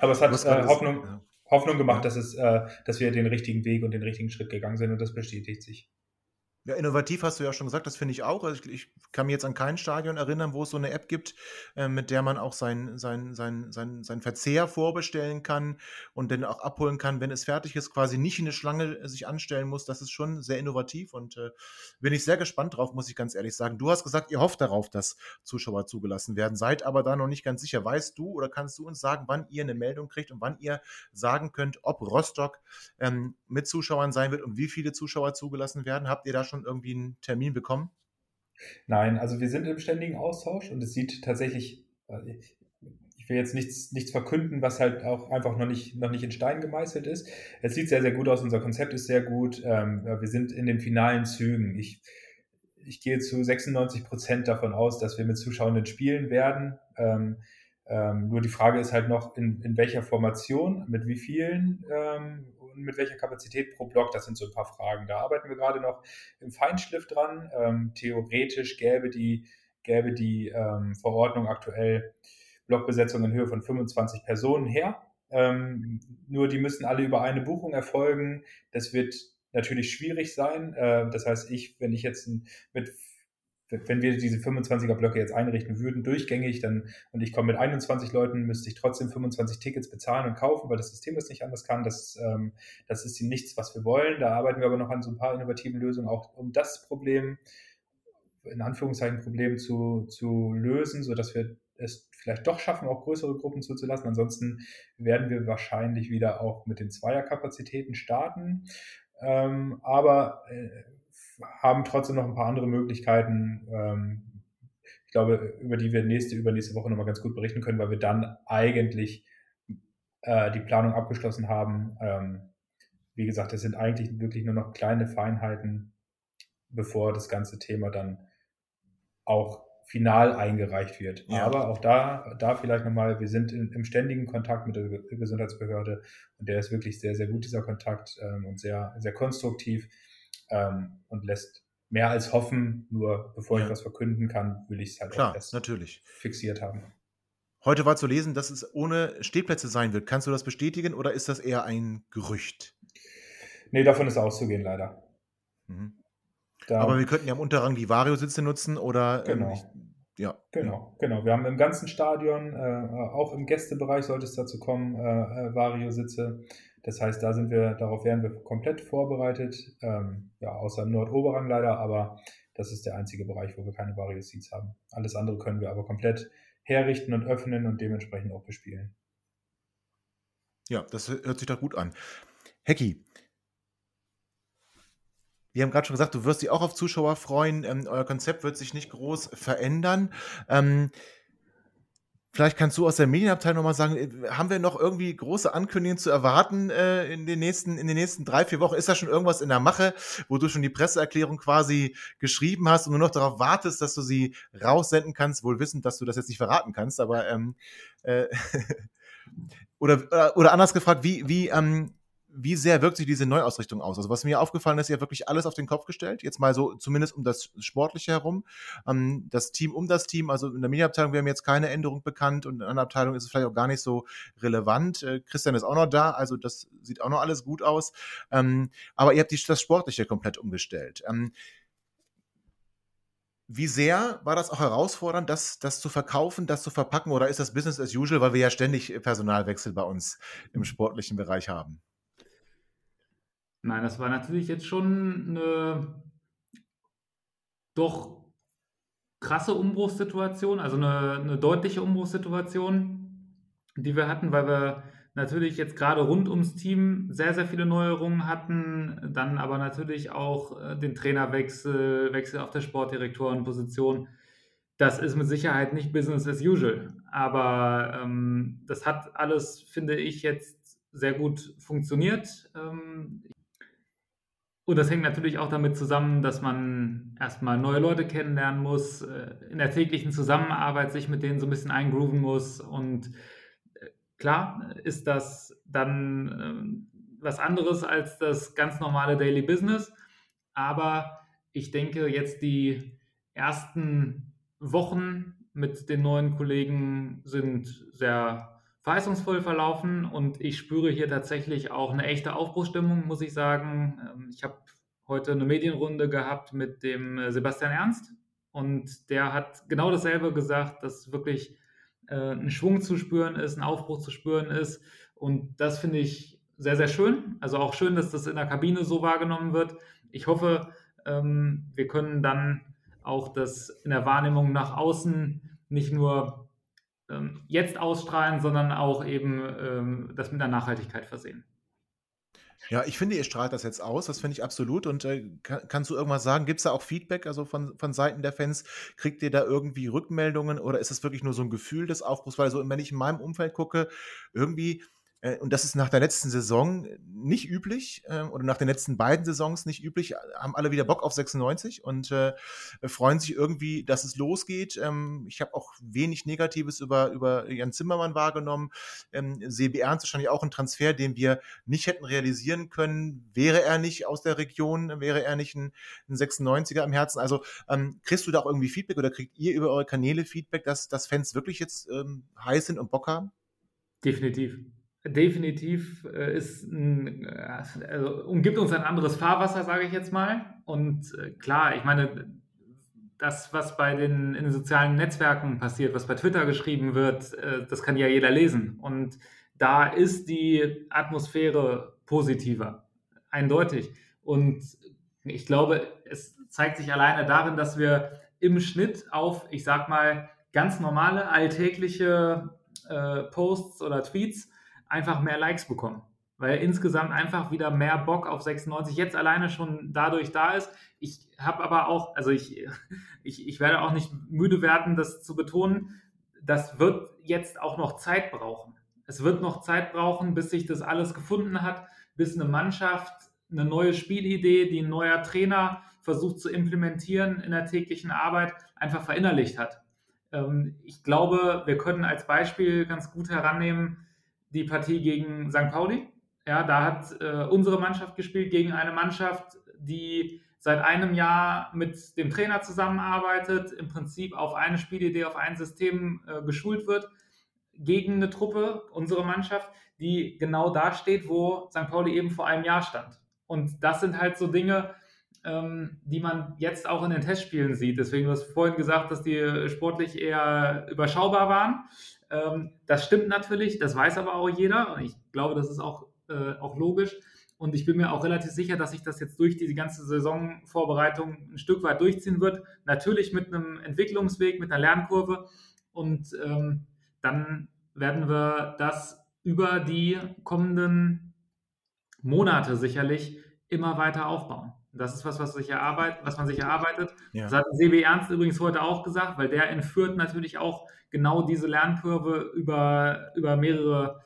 Aber es hat äh, Hoffnung. Hoffnung gemacht, dass, es, äh, dass wir den richtigen Weg und den richtigen Schritt gegangen sind und das bestätigt sich. Ja, innovativ hast du ja schon gesagt, das finde ich auch. Also ich, ich, kann mich jetzt an kein Stadion erinnern, wo es so eine App gibt, äh, mit der man auch sein, sein, sein, sein, sein Verzehr vorbestellen kann und dann auch abholen kann, wenn es fertig ist, quasi nicht in eine Schlange äh, sich anstellen muss. Das ist schon sehr innovativ und äh, bin ich sehr gespannt drauf, muss ich ganz ehrlich sagen. Du hast gesagt, ihr hofft darauf, dass Zuschauer zugelassen werden, seid aber da noch nicht ganz sicher. Weißt du oder kannst du uns sagen, wann ihr eine Meldung kriegt und wann ihr sagen könnt, ob Rostock ähm, mit Zuschauern sein wird und wie viele Zuschauer zugelassen werden? Habt ihr da schon irgendwie einen Termin bekommen? Nein, also wir sind im ständigen Austausch und es sieht tatsächlich, äh, ich will jetzt nichts, nichts verkünden, was halt auch einfach noch nicht, noch nicht in Stein gemeißelt ist. Es sieht sehr, sehr gut aus, unser Konzept ist sehr gut. Ähm, wir sind in den finalen Zügen. Ich, ich gehe zu 96 Prozent davon aus, dass wir mit Zuschauenden spielen werden. Ähm, ähm, nur die Frage ist halt noch, in, in welcher Formation, mit wie vielen und mit welcher Kapazität pro Block. Das sind so ein paar Fragen. Da arbeiten wir gerade noch im Feinschliff dran. Ähm, theoretisch gäbe die, gäbe die ähm, Verordnung aktuell Blockbesetzung in Höhe von 25 Personen her. Ähm, nur die müssen alle über eine Buchung erfolgen. Das wird natürlich schwierig sein. Äh, das heißt, ich, wenn ich jetzt mit wenn wir diese 25er Blöcke jetzt einrichten würden, durchgängig, dann und ich komme mit 21 Leuten, müsste ich trotzdem 25 Tickets bezahlen und kaufen, weil das System das nicht anders kann. Das, ähm, das ist nichts, was wir wollen. Da arbeiten wir aber noch an so ein paar innovativen Lösungen, auch um das Problem, in Anführungszeichen Problem zu, zu lösen, sodass wir es vielleicht doch schaffen, auch größere Gruppen zuzulassen. Ansonsten werden wir wahrscheinlich wieder auch mit den Zweierkapazitäten starten. Ähm, aber äh, haben trotzdem noch ein paar andere Möglichkeiten, ähm, ich glaube, über die wir nächste, übernächste Woche nochmal ganz gut berichten können, weil wir dann eigentlich äh, die Planung abgeschlossen haben. Ähm, wie gesagt, es sind eigentlich wirklich nur noch kleine Feinheiten, bevor das ganze Thema dann auch final eingereicht wird. Ja. Aber auch da, da vielleicht nochmal, wir sind in, im ständigen Kontakt mit der Gesundheitsbehörde und der ist wirklich sehr, sehr gut, dieser Kontakt ähm, und sehr, sehr konstruktiv ähm, und lässt mehr als hoffen. Nur bevor ja. ich was verkünden kann, will ich es halt Klar, auch natürlich. fixiert haben. Heute war zu lesen, dass es ohne Stehplätze sein wird. Kannst du das bestätigen oder ist das eher ein Gerücht? Nee, davon ist auszugehen, leider. Mhm. Aber wir könnten ja im Unterrang die Vario-Sitze nutzen oder. Ähm, genau. Ähm, ja. Genau, genau. Wir haben im ganzen Stadion, äh, auch im Gästebereich sollte es dazu kommen, äh, äh, Vario-Sitze. Das heißt, da sind wir, darauf werden wir komplett vorbereitet. Ähm, ja, außer im Nordoberrang leider, aber das ist der einzige Bereich, wo wir keine Vario Seats haben. Alles andere können wir aber komplett herrichten und öffnen und dementsprechend auch bespielen. Ja, das hört sich doch gut an. Hecki, wir haben gerade schon gesagt, du wirst dich auch auf Zuschauer freuen. Ähm, euer Konzept wird sich nicht groß verändern. Ähm, Vielleicht kannst du aus der Medienabteilung nochmal sagen, äh, haben wir noch irgendwie große Ankündigungen zu erwarten äh, in, den nächsten, in den nächsten drei, vier Wochen? Ist da schon irgendwas in der Mache, wo du schon die Presseerklärung quasi geschrieben hast und nur noch darauf wartest, dass du sie raussenden kannst, wohl wissend, dass du das jetzt nicht verraten kannst, aber ähm, äh, [LAUGHS] oder, oder, oder anders gefragt, wie, wie, ähm, wie sehr wirkt sich diese Neuausrichtung aus? Also was mir aufgefallen ist, ihr wirklich alles auf den Kopf gestellt, jetzt mal so zumindest um das Sportliche herum. Ähm, das Team um das Team, also in der Medienabteilung, wir haben jetzt keine Änderung bekannt und in einer Abteilung ist es vielleicht auch gar nicht so relevant. Äh, Christian ist auch noch da, also das sieht auch noch alles gut aus. Ähm, aber ihr habt die, das Sportliche komplett umgestellt. Ähm, wie sehr war das auch herausfordernd, das, das zu verkaufen, das zu verpacken oder ist das Business as usual, weil wir ja ständig Personalwechsel bei uns im sportlichen Bereich haben? Nein, das war natürlich jetzt schon eine doch krasse Umbruchssituation, also eine, eine deutliche Umbruchssituation, die wir hatten, weil wir natürlich jetzt gerade rund ums Team sehr, sehr viele Neuerungen hatten, dann aber natürlich auch äh, den Trainerwechsel, Wechsel auf der Sportdirektorenposition. Das ist mit Sicherheit nicht Business as usual, aber ähm, das hat alles, finde ich, jetzt sehr gut funktioniert. Ähm, und das hängt natürlich auch damit zusammen, dass man erstmal neue Leute kennenlernen muss, äh, in der täglichen Zusammenarbeit sich mit denen so ein bisschen eingrooven muss. Und äh, klar ist das dann ähm, was anderes als das ganz normale Daily Business. Aber ich denke, jetzt die ersten Wochen mit den neuen Kollegen sind sehr verheißungsvoll verlaufen und ich spüre hier tatsächlich auch eine echte Aufbruchsstimmung, muss ich sagen. Ähm, ich habe heute eine Medienrunde gehabt mit dem äh, Sebastian Ernst und der hat genau dasselbe gesagt, dass wirklich äh, ein Schwung zu spüren ist, ein Aufbruch zu spüren ist und das finde ich sehr, sehr schön. Also auch schön, dass das in der Kabine so wahrgenommen wird. Ich hoffe, ähm, wir können dann auch das in der Wahrnehmung nach außen nicht nur ähm, jetzt ausstrahlen, sondern auch eben ähm, das mit der Nachhaltigkeit versehen. Ja, ich finde, ihr strahlt das jetzt aus, das finde ich absolut. Und äh, kann, kannst du irgendwas sagen? Gibt es da auch Feedback, also von, von Seiten der Fans? Kriegt ihr da irgendwie Rückmeldungen oder ist es wirklich nur so ein Gefühl des Aufbruchs? Weil so, wenn ich in meinem Umfeld gucke, irgendwie und das ist nach der letzten Saison nicht üblich äh, oder nach den letzten beiden Saisons nicht üblich, haben alle wieder Bock auf 96 und äh, freuen sich irgendwie, dass es losgeht. Ähm, ich habe auch wenig Negatives über, über Jan Zimmermann wahrgenommen. Ähm, Sebi Ernst wahrscheinlich auch ein Transfer, den wir nicht hätten realisieren können, wäre er nicht aus der Region, wäre er nicht ein, ein 96er im Herzen. Also ähm, kriegst du da auch irgendwie Feedback oder kriegt ihr über eure Kanäle Feedback, dass, dass Fans wirklich jetzt ähm, heiß sind und Bock haben? Definitiv definitiv äh, ist ein, äh, also, umgibt uns ein anderes Fahrwasser, sage ich jetzt mal. Und äh, klar, ich meine, das, was bei den, in den sozialen Netzwerken passiert, was bei Twitter geschrieben wird, äh, das kann ja jeder lesen. Und da ist die Atmosphäre positiver, eindeutig. Und ich glaube, es zeigt sich alleine darin, dass wir im Schnitt auf, ich sag mal, ganz normale, alltägliche äh, Posts oder Tweets einfach mehr Likes bekommen. Weil insgesamt einfach wieder mehr Bock auf 96 jetzt alleine schon dadurch da ist. Ich habe aber auch, also ich, [LAUGHS] ich, ich werde auch nicht müde werden, das zu betonen, das wird jetzt auch noch Zeit brauchen. Es wird noch Zeit brauchen, bis sich das alles gefunden hat, bis eine Mannschaft eine neue Spielidee, die ein neuer Trainer versucht zu implementieren in der täglichen Arbeit, einfach verinnerlicht hat. Ähm, ich glaube, wir können als Beispiel ganz gut herannehmen, die Partie gegen St. Pauli. Ja, da hat äh, unsere Mannschaft gespielt gegen eine Mannschaft, die seit einem Jahr mit dem Trainer zusammenarbeitet, im Prinzip auf eine Spielidee, auf ein System äh, geschult wird, gegen eine Truppe, unsere Mannschaft, die genau da steht, wo St. Pauli eben vor einem Jahr stand. Und das sind halt so Dinge, ähm, die man jetzt auch in den Testspielen sieht. Deswegen, du hast vorhin gesagt, dass die sportlich eher überschaubar waren. Ähm, das stimmt natürlich, das weiß aber auch jeder ich glaube, das ist auch, äh, auch logisch. Und ich bin mir auch relativ sicher, dass sich das jetzt durch diese ganze Saisonvorbereitung ein Stück weit durchziehen wird. Natürlich mit einem Entwicklungsweg, mit einer Lernkurve. Und ähm, dann werden wir das über die kommenden Monate sicherlich immer weiter aufbauen. Das ist was, was, sich erarbeitet, was man sich erarbeitet. Ja. Das hat Sebi Ernst übrigens heute auch gesagt, weil der in Fürth natürlich auch genau diese Lernkurve über, über mehrere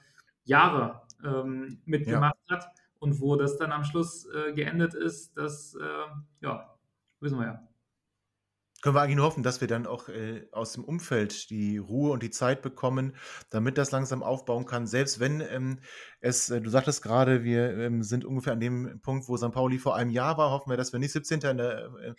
Jahre ähm, mitgemacht ja. hat. Und wo das dann am Schluss äh, geendet ist, das äh, ja, wissen wir ja. Können wir eigentlich nur hoffen, dass wir dann auch äh, aus dem Umfeld die Ruhe und die Zeit bekommen, damit das langsam aufbauen kann. Selbst wenn ähm, es, äh, du sagtest gerade, wir ähm, sind ungefähr an dem Punkt, wo St. Pauli vor einem Jahr war, hoffen wir, dass wir nicht 17. In der, äh,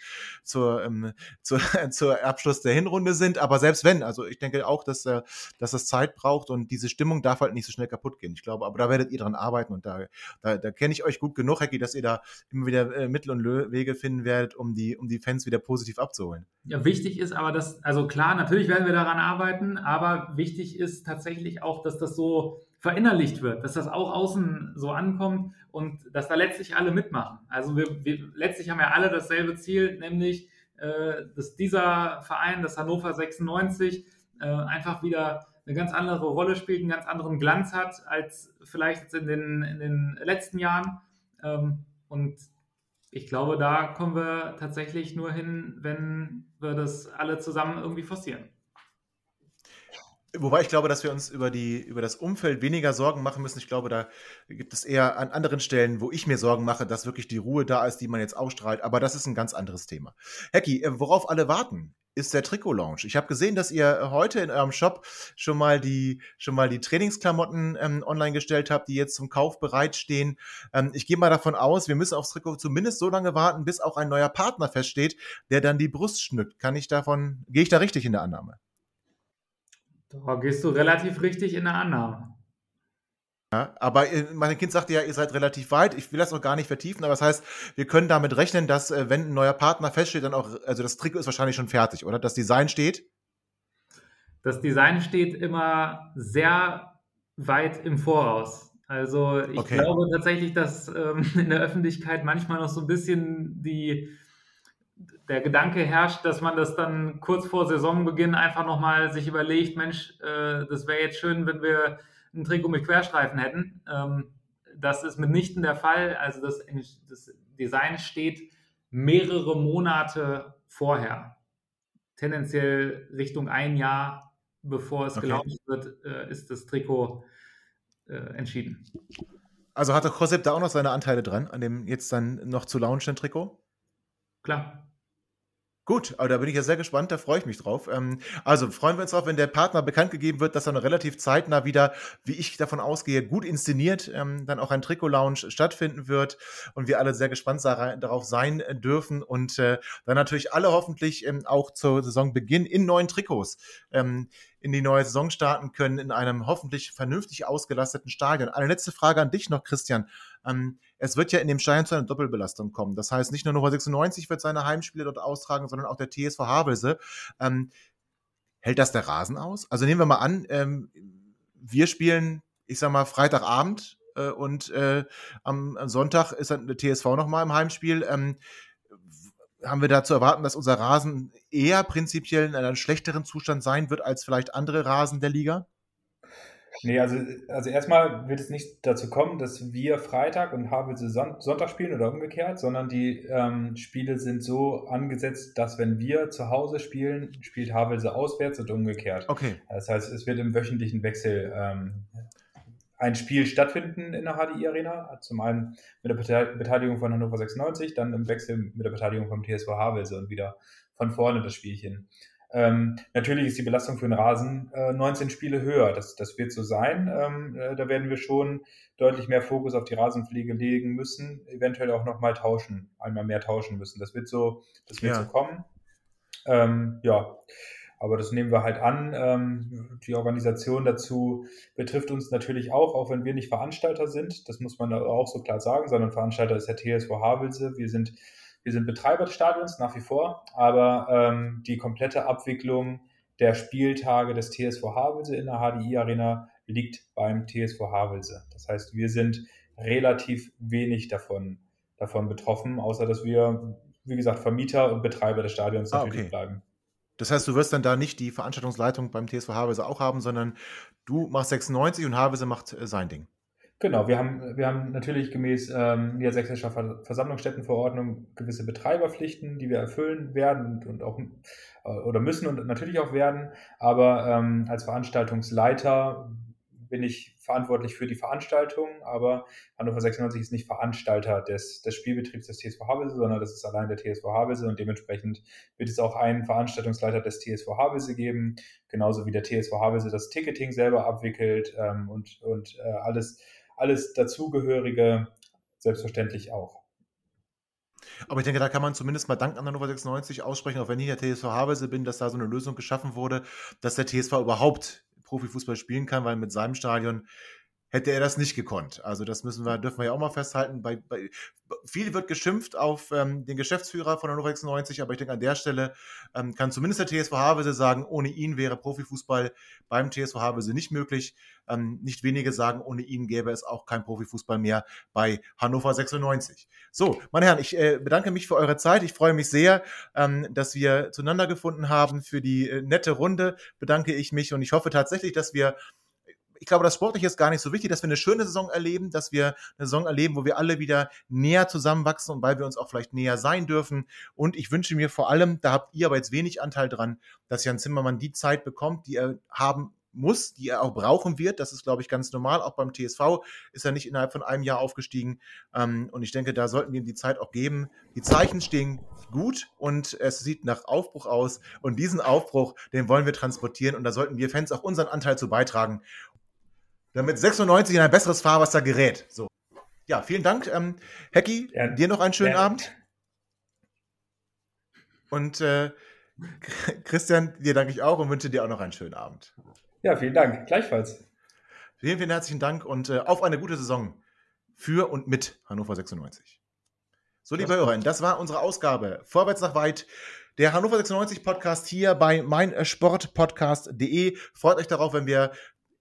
zur, ähm, zur, [LAUGHS] zur Abschluss der Hinrunde sind. Aber selbst wenn, also ich denke auch, dass, äh, dass das Zeit braucht und diese Stimmung darf halt nicht so schnell kaputt gehen. Ich glaube, aber da werdet ihr dran arbeiten und da, da, da kenne ich euch gut genug, Hecki, dass ihr da immer wieder äh, Mittel und Wege finden werdet, um die, um die Fans wieder positiv abzuholen. Ja, wichtig ist aber, dass, also klar, natürlich werden wir daran arbeiten, aber wichtig ist tatsächlich auch, dass das so verinnerlicht wird, dass das auch außen so ankommt und dass da letztlich alle mitmachen. Also wir, wir letztlich haben ja alle dasselbe Ziel, nämlich, äh, dass dieser Verein, das Hannover 96, äh, einfach wieder eine ganz andere Rolle spielt, einen ganz anderen Glanz hat als vielleicht in den, in den letzten Jahren. Ähm, und ich glaube, da kommen wir tatsächlich nur hin, wenn wir das alle zusammen irgendwie forcieren. Wobei ich glaube, dass wir uns über, die, über das Umfeld weniger Sorgen machen müssen. Ich glaube, da gibt es eher an anderen Stellen, wo ich mir Sorgen mache, dass wirklich die Ruhe da ist, die man jetzt ausstrahlt. Aber das ist ein ganz anderes Thema. Hecki, äh, worauf alle warten, ist der Trikot-Lounge. Ich habe gesehen, dass ihr heute in eurem Shop schon mal die, schon mal die Trainingsklamotten ähm, online gestellt habt, die jetzt zum Kauf bereitstehen. Ähm, ich gehe mal davon aus, wir müssen aufs Trikot zumindest so lange warten, bis auch ein neuer Partner feststeht, der dann die Brust schmückt. Kann ich davon, gehe ich da richtig in der Annahme? Da gehst du relativ richtig in der Annahme. Ja, aber äh, mein Kind sagte ja, ihr seid relativ weit. Ich will das noch gar nicht vertiefen, aber das heißt, wir können damit rechnen, dass, äh, wenn ein neuer Partner feststeht, dann auch, also das Trikot ist wahrscheinlich schon fertig, oder? Das Design steht? Das Design steht immer sehr weit im Voraus. Also ich okay. glaube tatsächlich, dass ähm, [LAUGHS] in der Öffentlichkeit manchmal noch so ein bisschen die, der Gedanke herrscht, dass man das dann kurz vor Saisonbeginn einfach nochmal sich überlegt, Mensch, äh, das wäre jetzt schön, wenn wir ein Trikot mit Querstreifen hätten. Ähm, das ist mitnichten der Fall. Also das, das Design steht mehrere Monate vorher. Tendenziell Richtung ein Jahr, bevor es okay. gelauncht wird, äh, ist das Trikot äh, entschieden. Also hatte Josep da auch noch seine Anteile dran, an dem jetzt dann noch zu launchenden Trikot? Klar. Gut, aber da bin ich ja sehr gespannt, da freue ich mich drauf. Ähm, also freuen wir uns drauf, wenn der Partner bekannt gegeben wird, dass er noch relativ zeitnah wieder, wie ich davon ausgehe, gut inszeniert, ähm, dann auch ein Trikot-Lounge stattfinden wird und wir alle sehr gespannt darauf sein dürfen und äh, dann natürlich alle hoffentlich ähm, auch zur Saisonbeginn in neuen Trikots ähm, in die neue Saison starten können, in einem hoffentlich vernünftig ausgelasteten Stadion. Eine letzte Frage an dich noch, Christian. Ähm, es wird ja in dem Stadion zu einer Doppelbelastung kommen. Das heißt, nicht nur Nummer 96 wird seine Heimspiele dort austragen, sondern auch der TSV Havelse. Ähm, hält das der Rasen aus? Also nehmen wir mal an, ähm, wir spielen, ich sag mal, Freitagabend äh, und äh, am, am, Sonntag ist dann der TSV nochmal im Heimspiel. Ähm, haben wir da zu erwarten, dass unser Rasen eher prinzipiell in einem schlechteren Zustand sein wird als vielleicht andere Rasen der Liga? Nee, also, also erstmal wird es nicht dazu kommen, dass wir Freitag und Havelse Sonntag spielen oder umgekehrt, sondern die ähm, Spiele sind so angesetzt, dass wenn wir zu Hause spielen, spielt Havelse auswärts und umgekehrt. Okay. Das heißt, es wird im wöchentlichen Wechsel ähm, ein Spiel stattfinden in der HDI Arena. Zum einen mit der Beteiligung von Hannover 96, dann im Wechsel mit der Beteiligung vom TSV Havelse und wieder von vorne das Spielchen. Ähm, natürlich ist die Belastung für den Rasen äh, 19 Spiele höher. Das, das wird so sein. Ähm, äh, da werden wir schon deutlich mehr Fokus auf die Rasenpflege legen müssen, eventuell auch nochmal tauschen, einmal mehr tauschen müssen. Das wird so, das wird ja. so kommen. Ähm, ja, aber das nehmen wir halt an. Ähm, die Organisation dazu betrifft uns natürlich auch, auch wenn wir nicht Veranstalter sind. Das muss man auch so klar sagen, sondern Veranstalter ist der TSV Havelse. Wir sind wir sind Betreiber des Stadions nach wie vor, aber ähm, die komplette Abwicklung der Spieltage des TSV Havelse in der HDI Arena liegt beim TSV Havelse. Das heißt, wir sind relativ wenig davon, davon betroffen, außer dass wir, wie gesagt, Vermieter und Betreiber des Stadions ah, natürlich okay. bleiben. Das heißt, du wirst dann da nicht die Veranstaltungsleitung beim TSV Havelse auch haben, sondern du machst 96 und Havelse macht äh, sein Ding. Genau, wir haben, wir haben natürlich gemäß ähm, Niedersächsischer Versammlungsstättenverordnung gewisse Betreiberpflichten, die wir erfüllen werden und, und auch äh, oder müssen und natürlich auch werden. Aber ähm, als Veranstaltungsleiter bin ich verantwortlich für die Veranstaltung, aber Hannover 96 ist nicht Veranstalter des, des Spielbetriebs des TSV Havelse, sondern das ist allein der TSV Havelse und dementsprechend wird es auch einen Veranstaltungsleiter des TSV Havelse geben, genauso wie der TSV Havelse das Ticketing selber abwickelt ähm, und, und äh, alles alles dazugehörige selbstverständlich auch. Aber ich denke, da kann man zumindest mal Dank an der Nummer 96 aussprechen, auch wenn ich der TSV Havelse bin, dass da so eine Lösung geschaffen wurde, dass der TSV überhaupt Profifußball spielen kann, weil mit seinem Stadion hätte er das nicht gekonnt. Also das müssen wir, dürfen wir ja auch mal festhalten. Bei, bei, viel wird geschimpft auf ähm, den Geschäftsführer von der 96, aber ich denke, an der Stelle ähm, kann zumindest der TSV Havelse sagen, ohne ihn wäre Profifußball beim TSV Havelse nicht möglich. Ähm, nicht wenige sagen, ohne ihn gäbe es auch kein Profifußball mehr bei Hannover 96. So, meine Herren, ich äh, bedanke mich für eure Zeit. Ich freue mich sehr, ähm, dass wir zueinander gefunden haben. Für die äh, nette Runde bedanke ich mich und ich hoffe tatsächlich, dass wir ich glaube, das Sportliche ist gar nicht so wichtig, dass wir eine schöne Saison erleben, dass wir eine Saison erleben, wo wir alle wieder näher zusammenwachsen und weil wir uns auch vielleicht näher sein dürfen. Und ich wünsche mir vor allem, da habt ihr aber jetzt wenig Anteil dran, dass Jan Zimmermann die Zeit bekommt, die er haben muss, die er auch brauchen wird. Das ist, glaube ich, ganz normal. Auch beim TSV ist er nicht innerhalb von einem Jahr aufgestiegen. Ähm, und ich denke, da sollten wir ihm die Zeit auch geben. Die Zeichen stehen gut und es sieht nach Aufbruch aus. Und diesen Aufbruch, den wollen wir transportieren. Und da sollten wir Fans auch unseren Anteil zu beitragen damit 96 in ein besseres Fahrwasser gerät. So. Ja, vielen Dank. Ähm, Hecki, ja. dir noch einen schönen ja. Abend. Und äh, Christian, dir danke ich auch und wünsche dir auch noch einen schönen Abend. Ja, vielen Dank. Gleichfalls. Vielen, vielen herzlichen Dank und äh, auf eine gute Saison für und mit Hannover 96. So, liebe Hörerinnen, das war unsere Ausgabe. Vorwärts nach weit. Der Hannover 96 Podcast hier bei meinsportpodcast.de. Freut euch darauf, wenn wir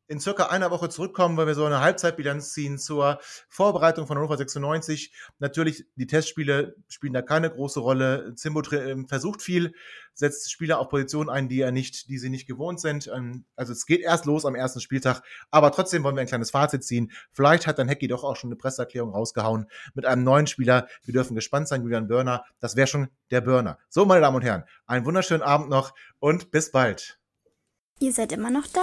in circa einer Woche zurückkommen, weil wir so eine Halbzeitbilanz ziehen zur Vorbereitung von Hannover 96. Natürlich, die Testspiele spielen da keine große Rolle. Zimbo ähm, versucht viel, setzt Spieler auf Positionen ein, die er nicht, die sie nicht gewohnt sind. Ähm, also es geht erst los am ersten Spieltag, aber trotzdem wollen wir ein kleines Fazit ziehen. Vielleicht hat dann Hecki doch auch schon eine Presseerklärung rausgehauen mit einem neuen Spieler. Wir dürfen gespannt sein, Julian Börner. Das wäre schon der Burner. So, meine Damen und Herren, einen wunderschönen Abend noch und bis bald. Ihr seid immer noch da?